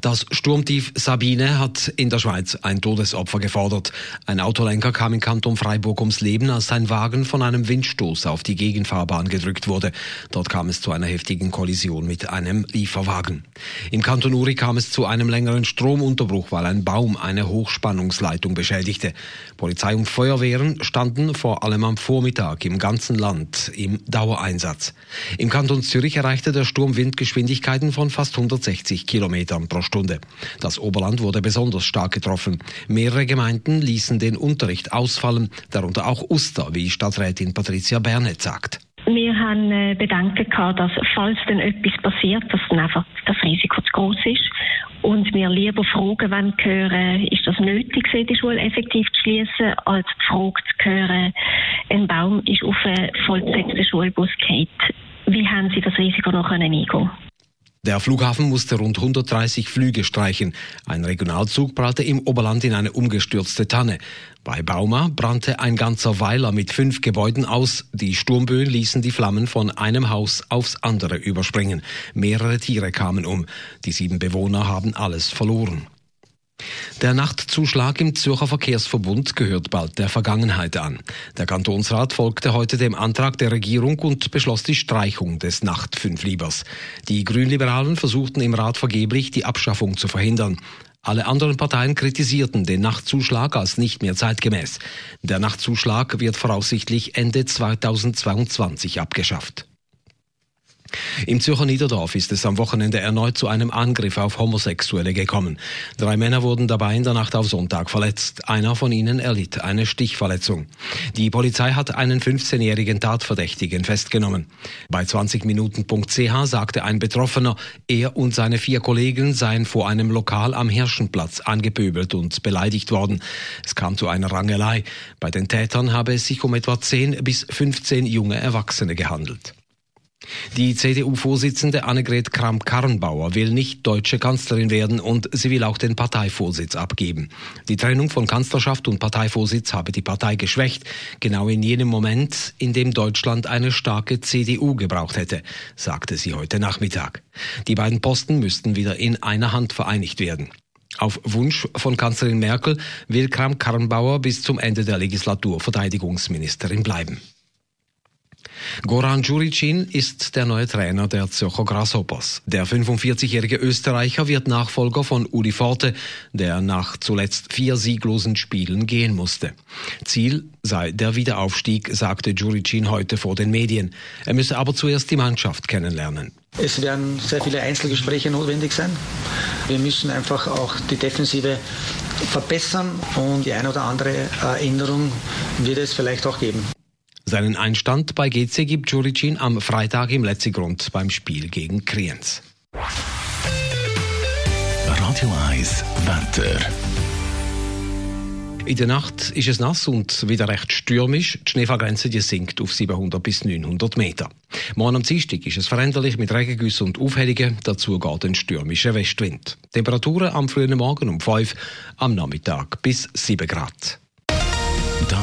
Das Sturmtief Sabine hat in der Schweiz ein Todesopfer gefordert. Ein Autolenker kam im Kanton Freiburg ums Leben, als sein Wagen von einem Windstoß auf die Gegenfahrbahn gedrückt wurde. Dort kam es zu einer heftigen Kollision mit einem Lieferwagen. Im Kanton Uri kam es zu einem längeren Stromunterbruch, weil ein Baum eine Hochspannungsleitung beschädigte. Polizei und Feuerwehren standen vor allem am Vormittag im ganzen Land im Dauereinsatz. Im Kanton Zürich erreichte der Sturm Windgeschwindigkeiten von fast 160 Kilometern pro Stunde. Das Oberland wurde besonders stark getroffen. Mehrere Gemeinden ließen den Unterricht ausfallen, darunter auch Uster, wie Stadträtin Patricia Bernet sagt. Wir haben äh, Bedenken gehabt, dass falls dann etwas passiert, dass dann einfach das Risiko zu groß ist und wir lieber Fragen wollen hören, ist das nötig, die Schule effektiv zu schließen, als die Frage zu hören, ein Baum ist auf einen vollbesetzten Schulbus gefallen. Wie haben Sie das Risiko noch eingehen? Der Flughafen musste rund 130 Flüge streichen. Ein Regionalzug prallte im Oberland in eine umgestürzte Tanne. Bei Bauma brannte ein ganzer Weiler mit fünf Gebäuden aus. Die Sturmböen ließen die Flammen von einem Haus aufs andere überspringen. Mehrere Tiere kamen um. Die sieben Bewohner haben alles verloren. Der Nachtzuschlag im Zürcher Verkehrsverbund gehört bald der Vergangenheit an. Der Kantonsrat folgte heute dem Antrag der Regierung und beschloss die Streichung des Nachtfünfliebers. Die Grünliberalen versuchten im Rat vergeblich, die Abschaffung zu verhindern. Alle anderen Parteien kritisierten den Nachtzuschlag als nicht mehr zeitgemäß. Der Nachtzuschlag wird voraussichtlich Ende 2022 abgeschafft. Im Zürcher Niederdorf ist es am Wochenende erneut zu einem Angriff auf Homosexuelle gekommen. Drei Männer wurden dabei in der Nacht auf Sonntag verletzt. Einer von ihnen erlitt eine Stichverletzung. Die Polizei hat einen 15-jährigen Tatverdächtigen festgenommen. Bei 20minuten.ch sagte ein Betroffener, er und seine vier Kollegen seien vor einem Lokal am Hirschenplatz angepöbelt und beleidigt worden. Es kam zu einer Rangelei. Bei den Tätern habe es sich um etwa 10 bis 15 junge Erwachsene gehandelt. Die CDU-Vorsitzende Annegret Kramp-Karrenbauer will nicht deutsche Kanzlerin werden und sie will auch den Parteivorsitz abgeben. Die Trennung von Kanzlerschaft und Parteivorsitz habe die Partei geschwächt, genau in jenem Moment, in dem Deutschland eine starke CDU gebraucht hätte, sagte sie heute Nachmittag. Die beiden Posten müssten wieder in einer Hand vereinigt werden. Auf Wunsch von Kanzlerin Merkel will Kramp-Karrenbauer bis zum Ende der Legislatur Verteidigungsministerin bleiben. Goran Juricin ist der neue Trainer der Zürcher Grasshoppers. Der 45-jährige Österreicher wird Nachfolger von Uli Forte, der nach zuletzt vier sieglosen Spielen gehen musste. Ziel sei der Wiederaufstieg, sagte Juricin heute vor den Medien. Er müsse aber zuerst die Mannschaft kennenlernen. Es werden sehr viele Einzelgespräche notwendig sein. Wir müssen einfach auch die Defensive verbessern und die eine oder andere Erinnerung wird es vielleicht auch geben. Seinen Einstand bei GC gibt Juricin am Freitag im Letzigrund beim Spiel gegen Kriens. Radio 1 Wetter. In der Nacht ist es nass und wieder recht stürmisch. Die Schneefallgrenze die sinkt auf 700 bis 900 Meter. Morgen am Dienstag ist es veränderlich mit Regengüssen und Aufhellungen. Dazu geht ein stürmischer Westwind. Temperaturen am frühen Morgen um 5, am Nachmittag bis 7 Grad.